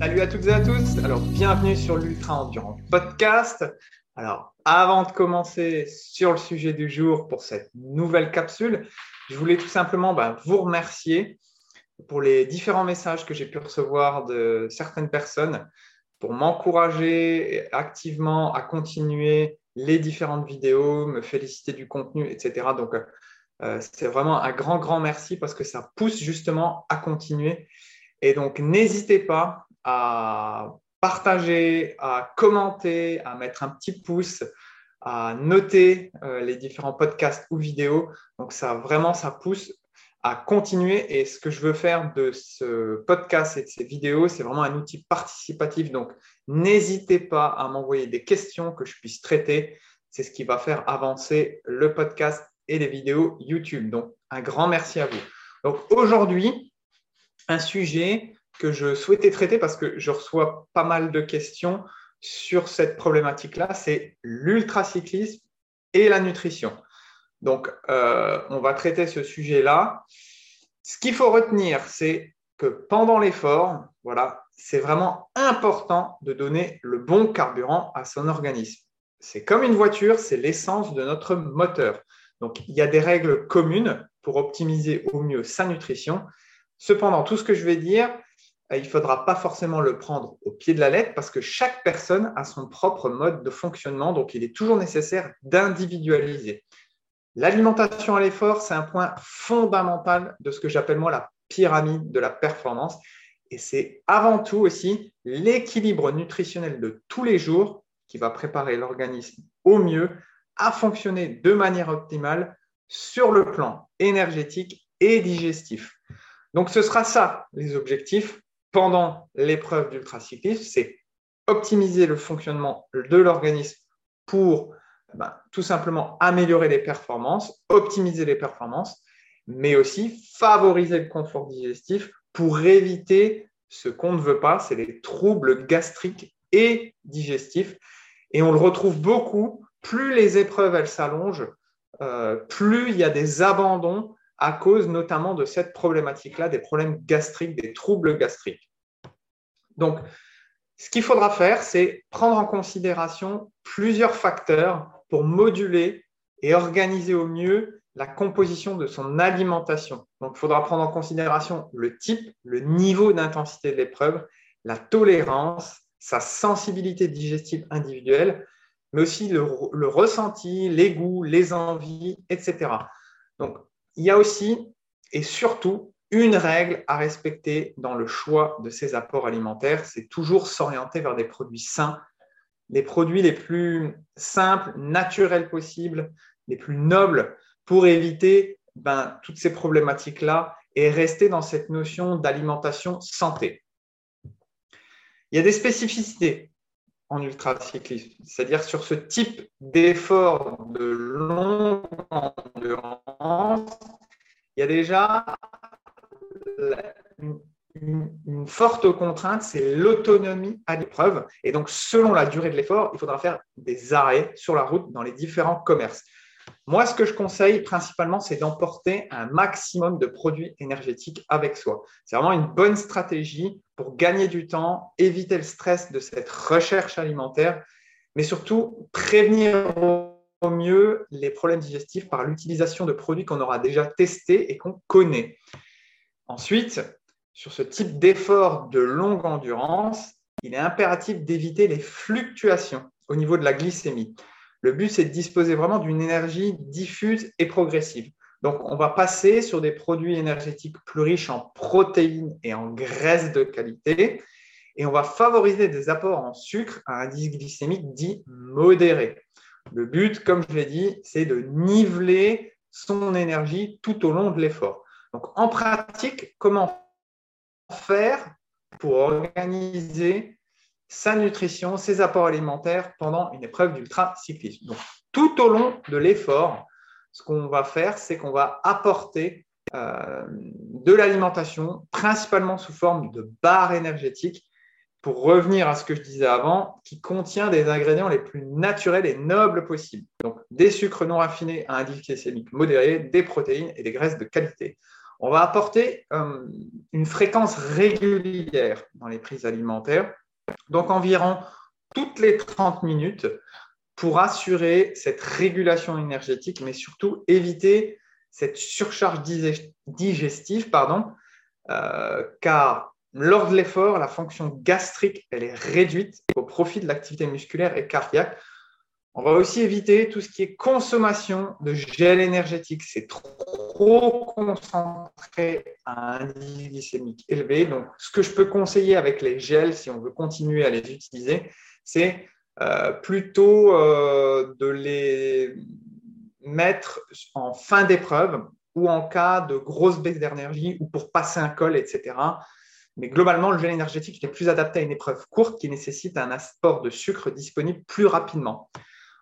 Salut à toutes et à tous. Alors, bienvenue sur l'Ultra Endurance Podcast. Alors, avant de commencer sur le sujet du jour pour cette nouvelle capsule, je voulais tout simplement bah, vous remercier pour les différents messages que j'ai pu recevoir de certaines personnes pour m'encourager activement à continuer les différentes vidéos, me féliciter du contenu, etc. Donc, euh, c'est vraiment un grand, grand merci parce que ça pousse justement à continuer. Et donc, n'hésitez pas à partager, à commenter, à mettre un petit pouce, à noter euh, les différents podcasts ou vidéos. Donc, ça vraiment, ça pousse à continuer. Et ce que je veux faire de ce podcast et de ces vidéos, c'est vraiment un outil participatif. Donc, n'hésitez pas à m'envoyer des questions que je puisse traiter. C'est ce qui va faire avancer le podcast et les vidéos YouTube. Donc, un grand merci à vous. Donc, aujourd'hui, un sujet que je souhaitais traiter parce que je reçois pas mal de questions sur cette problématique-là, c'est l'ultracyclisme et la nutrition. Donc, euh, on va traiter ce sujet-là. Ce qu'il faut retenir, c'est que pendant l'effort, voilà, c'est vraiment important de donner le bon carburant à son organisme. C'est comme une voiture, c'est l'essence de notre moteur. Donc, il y a des règles communes pour optimiser au mieux sa nutrition. Cependant, tout ce que je vais dire, il ne faudra pas forcément le prendre au pied de la lettre parce que chaque personne a son propre mode de fonctionnement. Donc, il est toujours nécessaire d'individualiser. L'alimentation à l'effort, c'est un point fondamental de ce que j'appelle moi la pyramide de la performance. Et c'est avant tout aussi l'équilibre nutritionnel de tous les jours qui va préparer l'organisme au mieux à fonctionner de manière optimale sur le plan énergétique et digestif. Donc ce sera ça les objectifs pendant l'épreuve d'ultracyclisme, c'est optimiser le fonctionnement de l'organisme pour ben, tout simplement améliorer les performances, optimiser les performances, mais aussi favoriser le confort digestif pour éviter ce qu'on ne veut pas, c'est les troubles gastriques et digestifs. Et on le retrouve beaucoup, plus les épreuves elles s'allongent, euh, plus il y a des abandons à cause notamment de cette problématique-là, des problèmes gastriques, des troubles gastriques. Donc, ce qu'il faudra faire, c'est prendre en considération plusieurs facteurs pour moduler et organiser au mieux la composition de son alimentation. Donc, il faudra prendre en considération le type, le niveau d'intensité de l'épreuve, la tolérance, sa sensibilité digestive individuelle, mais aussi le, ressenti, les goûts, les envies, etc. Donc, il y a aussi et surtout une règle à respecter dans le choix de ces apports alimentaires, c'est toujours s'orienter vers des produits sains, les produits les plus simples, naturels possibles, les plus nobles, pour éviter ben, toutes ces problématiques-là et rester dans cette notion d'alimentation santé. Il y a des spécificités en ultracyclisme, c'est-à-dire sur ce type d'effort de longue endurance, il y a déjà une, forte contrainte, c'est l'autonomie à l'épreuve. Et donc, selon la durée de l'effort, il faudra faire des arrêts sur la route dans les différents commerces. Moi, ce que je conseille principalement, c'est d'emporter un maximum de produits énergétiques avec soi. C'est vraiment une bonne stratégie pour gagner du temps, éviter le stress de cette recherche alimentaire, mais surtout prévenir au mieux les problèmes digestifs par l'utilisation de produits qu'on aura déjà testés et qu'on connaît. Ensuite, sur ce type d'effort de longue endurance, il est impératif d'éviter les fluctuations au niveau de la glycémie. Le but, c'est de disposer vraiment d'une énergie diffuse et progressive. Donc, on va passer sur des produits énergétiques plus riches en protéines et en graisses de qualité. Et on va favoriser des apports en sucre à indice glycémique dit modéré. Le but, comme je l'ai dit, c'est de niveler son énergie tout au long de l'effort. Donc, en pratique, comment faire pour organiser sa nutrition, ses apports alimentaires pendant une épreuve d'ultra-cyclisme Donc, tout au long de l'effort, ce qu'on va faire, c'est qu'on va apporter euh, de l'alimentation, principalement sous forme de barres énergétiques, pour revenir à ce que je disais avant, qui contient des ingrédients les plus naturels et nobles possibles. Donc, des sucres non raffinés à indice glycémique modéré, des protéines et des graisses de qualité on va apporter euh, une fréquence régulière dans les prises alimentaires, donc environ toutes les 30 minutes, pour assurer cette régulation énergétique, mais surtout éviter cette surcharge digestive, pardon, euh, car lors de l'effort, la fonction gastrique elle est réduite au profit de l'activité musculaire et cardiaque. On va aussi éviter tout ce qui est consommation de gel énergétique. C'est trop concentré à un indice glycémique élevé. Donc, ce que je peux conseiller avec les gels, si on veut continuer à les utiliser, c'est euh, plutôt euh, de les mettre en fin d'épreuve ou en cas de grosse baisse d'énergie ou pour passer un col, etc. Mais globalement, le gel énergétique est plus adapté à une épreuve courte qui nécessite un apport de sucre disponible plus rapidement.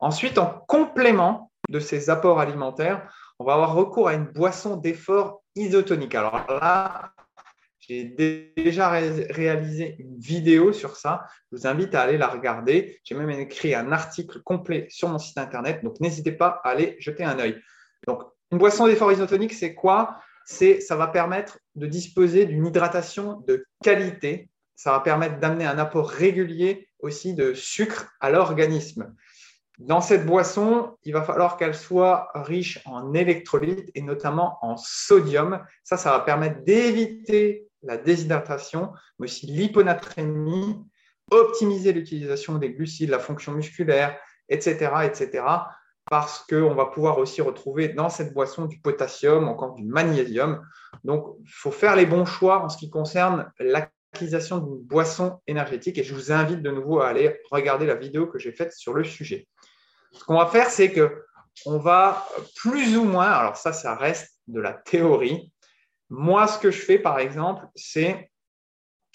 Ensuite, en complément de ces apports alimentaires, on va avoir recours à une boisson d'effort isotonique. Alors là, j'ai déjà réalisé une vidéo sur ça. Je vous invite à aller la regarder. J'ai même écrit un article complet sur mon site internet. Donc, n'hésitez pas à aller jeter un œil. Donc, une boisson d'effort isotonique, c'est quoi? C'est ça va permettre de disposer d'une hydratation de qualité. Ça va permettre d'amener un apport régulier aussi de sucre à l'organisme. Dans cette boisson, il va falloir qu'elle soit riche en électrolytes et notamment en sodium. Ça, ça va permettre d'éviter la déshydratation, mais aussi l'hyponatrémie, optimiser l'utilisation des glucides, la fonction musculaire, etc., etc., parce qu'on va pouvoir aussi retrouver dans cette boisson du potassium, encore du magnésium. Donc, il faut faire les bons choix en ce qui concerne l'acquisition d'une boisson énergétique et je vous invite de nouveau à aller regarder la vidéo que j'ai faite sur le sujet. Ce qu'on va faire, c'est que on va plus ou moins, alors ça, ça reste de la théorie. Moi, ce que je fais, par exemple, c'est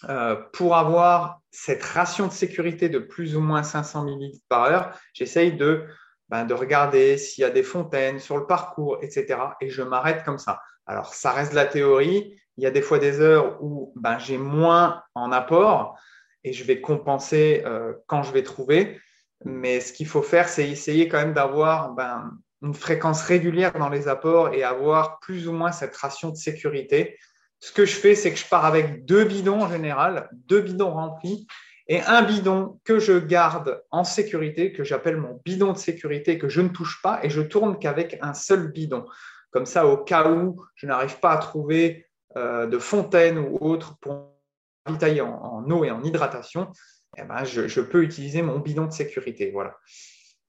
euh, pour avoir cette ration de sécurité de plus ou moins 500 ml par heure, j'essaye de, ben, de regarder s'il y a des fontaines sur le parcours, etc. Et je m'arrête comme ça. Alors, ça reste de la théorie. Il y a des fois des heures où ben, j'ai moins en apport et je vais compenser euh, quand je vais trouver. Mais ce qu'il faut faire, c'est essayer quand même d'avoir ben, une fréquence régulière dans les apports et avoir plus ou moins cette ration de sécurité. Ce que je fais, c'est que je pars avec deux bidons en général, deux bidons remplis et un bidon que je garde en sécurité, que j'appelle mon bidon de sécurité, que je ne touche pas et je tourne qu'avec un seul bidon. Comme ça, au cas où je n'arrive pas à trouver euh, de fontaine ou autre pour ravitailler en eau et en hydratation, eh ben, je, peux utiliser mon bidon de sécurité. Voilà.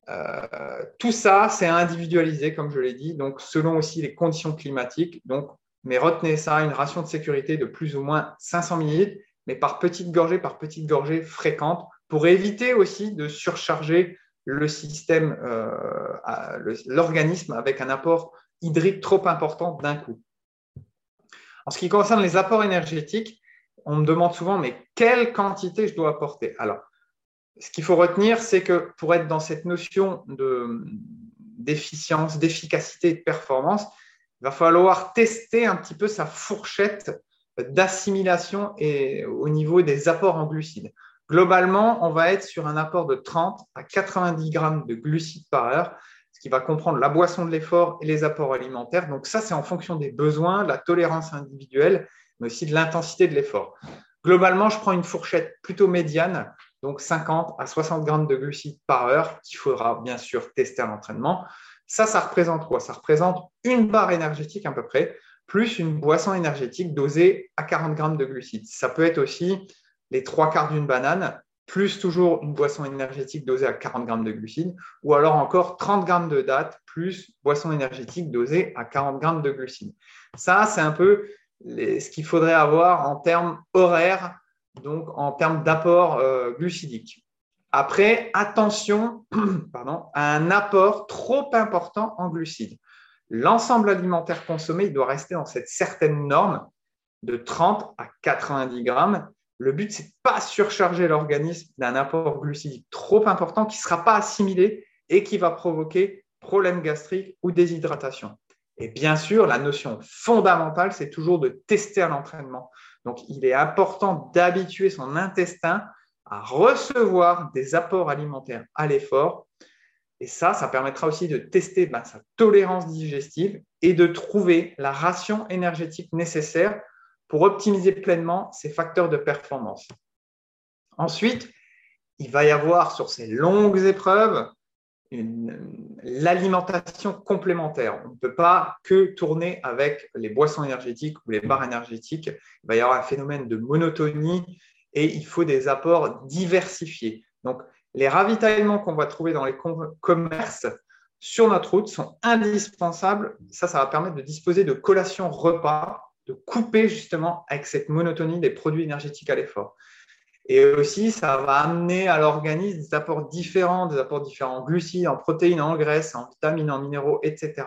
Euh, tout ça, c'est individualisé, comme je l'ai dit, donc selon aussi les conditions climatiques. Donc, mais retenez ça, une ration de sécurité de plus ou moins 500 ml, mais par petite gorgée, par petite gorgée fréquente, pour éviter aussi de surcharger le système, euh, l'organisme avec un apport hydrique trop important d'un coup. En ce qui concerne les apports énergétiques, on me demande souvent, mais quelle quantité je dois apporter? Alors, ce qu'il faut retenir, c'est que pour être dans cette notion d'efficience, d'efficacité et de performance, il va falloir tester un petit peu sa fourchette d'assimilation et au niveau des apports en glucides. Globalement, on va être sur un apport de 30 à 90 grammes de glucides par heure, ce qui va comprendre la boisson de l'effort et les apports alimentaires. Donc ça, c'est en fonction des besoins, de la tolérance individuelle mais aussi de l'intensité de l'effort. Globalement, je prends une fourchette plutôt médiane, donc 50 à 60 grammes de glucides par heure, qu'il faudra bien sûr tester à l'entraînement. Ça, ça représente quoi? Ça représente une barre énergétique à peu près, plus une boisson énergétique dosée à 40 grammes de glucides. Ça peut être aussi les trois quarts d'une banane, plus toujours une boisson énergétique dosée à 40 grammes de glucides, ou alors encore 30 grammes de dattes, plus boisson énergétique dosée à 40 grammes de glucides. Ça, c'est un peu ce qu'il faudrait avoir en termes horaires, donc en termes d'apport euh, glucidique. Après, attention à un apport trop important en glucides. L'ensemble alimentaire consommé doit rester dans cette certaine norme de 30 à 90 grammes. Le but, c'est de pas surcharger l'organisme d'un apport glucidique trop important qui ne sera pas assimilé et qui va provoquer problème gastrique ou déshydratation. Et bien sûr, la notion fondamentale, c'est toujours de tester à l'entraînement. Donc, il est important d'habituer son intestin à recevoir des apports alimentaires à l'effort. Et ça, ça permettra aussi de tester ben, sa tolérance digestive et de trouver la ration énergétique nécessaire pour optimiser pleinement ces facteurs de performance. Ensuite, il va y avoir sur ces longues épreuves l'alimentation complémentaire. On ne peut pas que tourner avec les boissons énergétiques ou les barres énergétiques. Il va y avoir un phénomène de monotonie et il faut des apports diversifiés. Donc, les ravitaillements qu'on va trouver dans les commerces sur notre route sont indispensables. Ça, ça va permettre de disposer de collations repas, de couper justement avec cette monotonie des produits énergétiques à l'effort. Et aussi, ça va amener à l'organisme des apports différents, des apports différents en glucides, en protéines, en graisses, en vitamines, en minéraux, etc.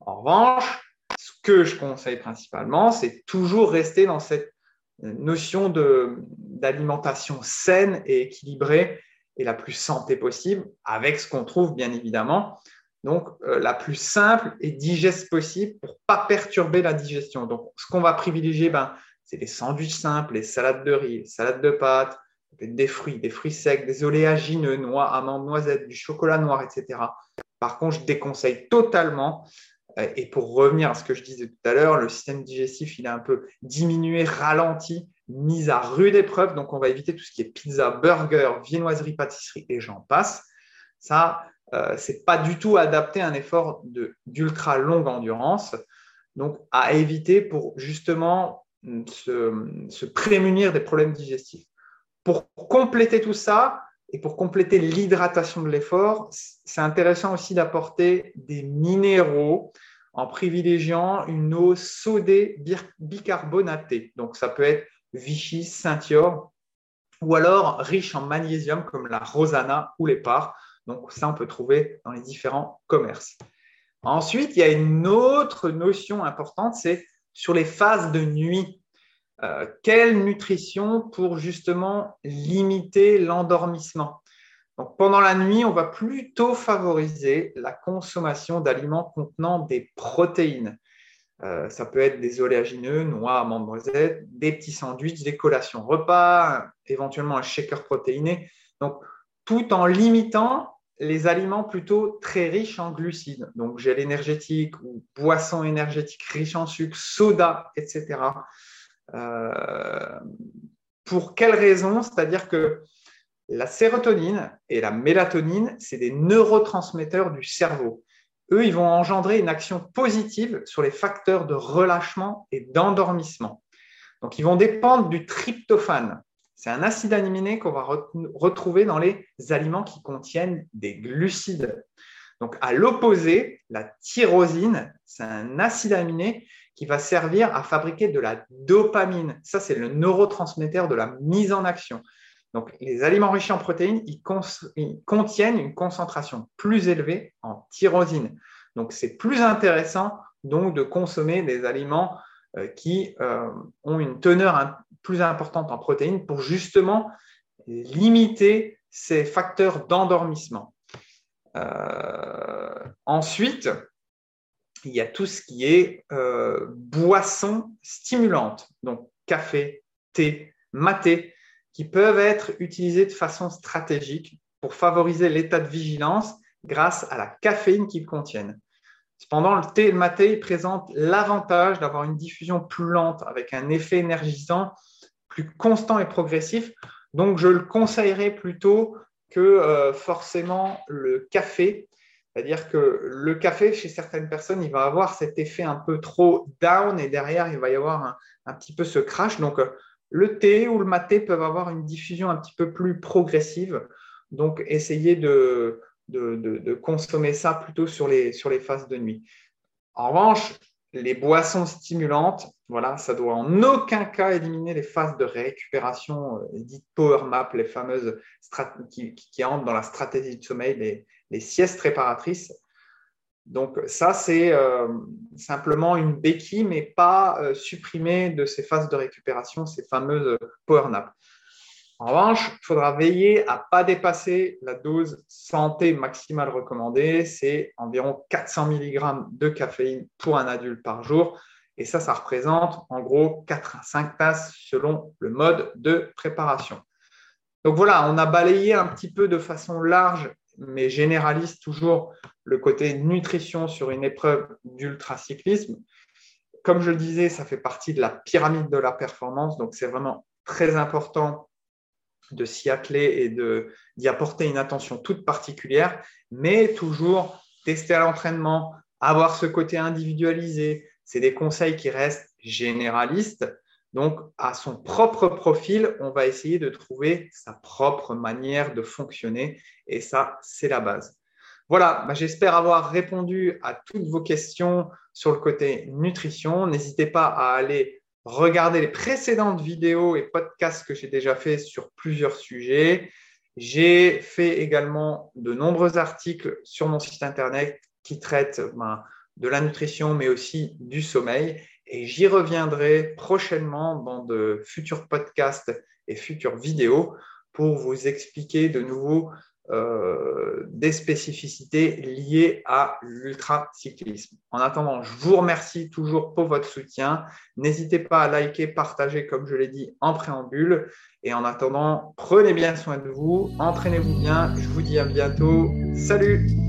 En revanche, ce que je conseille principalement, c'est toujours rester dans cette notion d'alimentation saine et équilibrée et la plus santé possible, avec ce qu'on trouve bien évidemment. Donc, euh, la plus simple et digeste possible pour ne pas perturber la digestion. Donc, ce qu'on va privilégier, ben, c'est les sandwichs simples, les salades de riz, les salades de pâtes, des fruits, des fruits secs, des oléagineux, noix, amandes, noisettes, du chocolat noir, etc. Par contre, je déconseille totalement. Euh, et pour revenir à ce que je disais tout à l'heure, le système digestif, il est un peu diminué, ralenti, mis à rude épreuve. Donc, on va éviter tout ce qui est pizza, burger, viennoiserie, pâtisserie et j'en passe. Ça, euh, ce n'est pas du tout adapté à un effort d'ultra longue endurance. Donc, à éviter pour justement se, prémunir des problèmes digestifs. Pour compléter tout ça et pour compléter l'hydratation de l'effort, c'est intéressant aussi d'apporter des minéraux en privilégiant une eau sodée bicarbonatée. Donc, ça peut être Vichy, Saint-Yor, ou alors riche en magnésium comme la Rosana ou les parts. Donc, ça, on peut trouver dans les différents commerces. Ensuite, il y a une autre notion importante, c'est sur les phases de nuit. Euh, quelle nutrition pour justement limiter l'endormissement? Donc, pendant la nuit, on va plutôt favoriser la consommation d'aliments contenant des protéines. Euh, ça peut être des oléagineux, noix, amandes, noisettes, des petits sandwichs, des collations repas, éventuellement un shaker protéiné. Donc, tout en limitant les aliments plutôt très riches en glucides, donc gel énergétique ou boissons énergétiques riches en sucre, soda, etc. Euh, pour quelles raisons C'est-à-dire que la sérotonine et la mélatonine, c'est des neurotransmetteurs du cerveau. Eux, ils vont engendrer une action positive sur les facteurs de relâchement et d'endormissement. Donc, ils vont dépendre du tryptophane. C'est un acide aminé qu'on va retrouver dans les aliments qui contiennent des glucides. Donc, à l'opposé, la tyrosine, c'est un acide aminé qui va servir à fabriquer de la dopamine. Ça, c'est le neurotransmetteur de la mise en action. Donc, les aliments riches en protéines, ils, contiennent une concentration plus élevée en tyrosine. Donc, c'est plus intéressant de consommer des aliments euh, qui euh, ont une teneur plus importante en protéines pour justement limiter ces facteurs d'endormissement. Euh, ensuite, il y a tout ce qui est euh, boissons stimulantes, donc café, thé, maté, qui peuvent être utilisés de façon stratégique pour favoriser l'état de vigilance grâce à la caféine qu'ils contiennent. Cependant, le thé et le maté présentent l'avantage d'avoir une diffusion plus lente avec un effet énergisant plus constant et progressif. Donc, je le conseillerais plutôt que euh, forcément le café. C'est-à-dire que le café, chez certaines personnes, il va avoir cet effet un peu trop down et derrière, il va y avoir un, petit peu ce crash. Donc, euh, le thé ou le maté peuvent avoir une diffusion un petit peu plus progressive. Donc, essayez de, de, consommer ça plutôt sur les, sur les phases de nuit. En revanche, les boissons stimulantes, voilà, ça doit en aucun cas éliminer les phases de récupération euh, dites power map, les fameuses qui, entrent dans la stratégie de sommeil, les, siestes réparatrices. Donc ça, c'est euh, simplement une béquille, mais pas euh, supprimer de ces phases de récupération, ces fameuses power nap. En revanche, il faudra veiller à ne pas dépasser la dose santé maximale recommandée. C'est environ 400 mg de caféine pour un adulte par jour. Et ça, ça représente en gros 4 à 5 tasses selon le mode de préparation. Donc voilà, on a balayé un petit peu de façon large, mais généraliste toujours, le côté nutrition sur une épreuve d'ultracyclisme. comme je le disais, ça fait partie de la pyramide de la performance, donc c'est vraiment très important de s'y atteler et d'y apporter une attention toute particulière, mais toujours tester à l'entraînement, avoir ce côté individualisé. C'est des conseils qui restent généralistes. Donc, à son propre profil, on va essayer de trouver sa propre manière de fonctionner. Et ça, c'est la base. Voilà, bah, j'espère avoir répondu à toutes vos questions sur le côté nutrition. N'hésitez pas à aller regarder les précédentes vidéos et podcasts que j'ai déjà fait sur plusieurs sujets. J'ai fait également de nombreux articles sur mon site internet qui traitent ben, de la nutrition, mais aussi du sommeil. Et j'y reviendrai prochainement dans de futurs podcasts et futures vidéos pour vous expliquer de nouveau euh, des spécificités liées à l'ultracyclisme. En attendant, je vous remercie toujours pour votre soutien. N'hésitez pas à liker, partager, comme je l'ai dit en préambule. Et en attendant, prenez bien soin de vous, entraînez-vous bien. Je vous dis à bientôt. Salut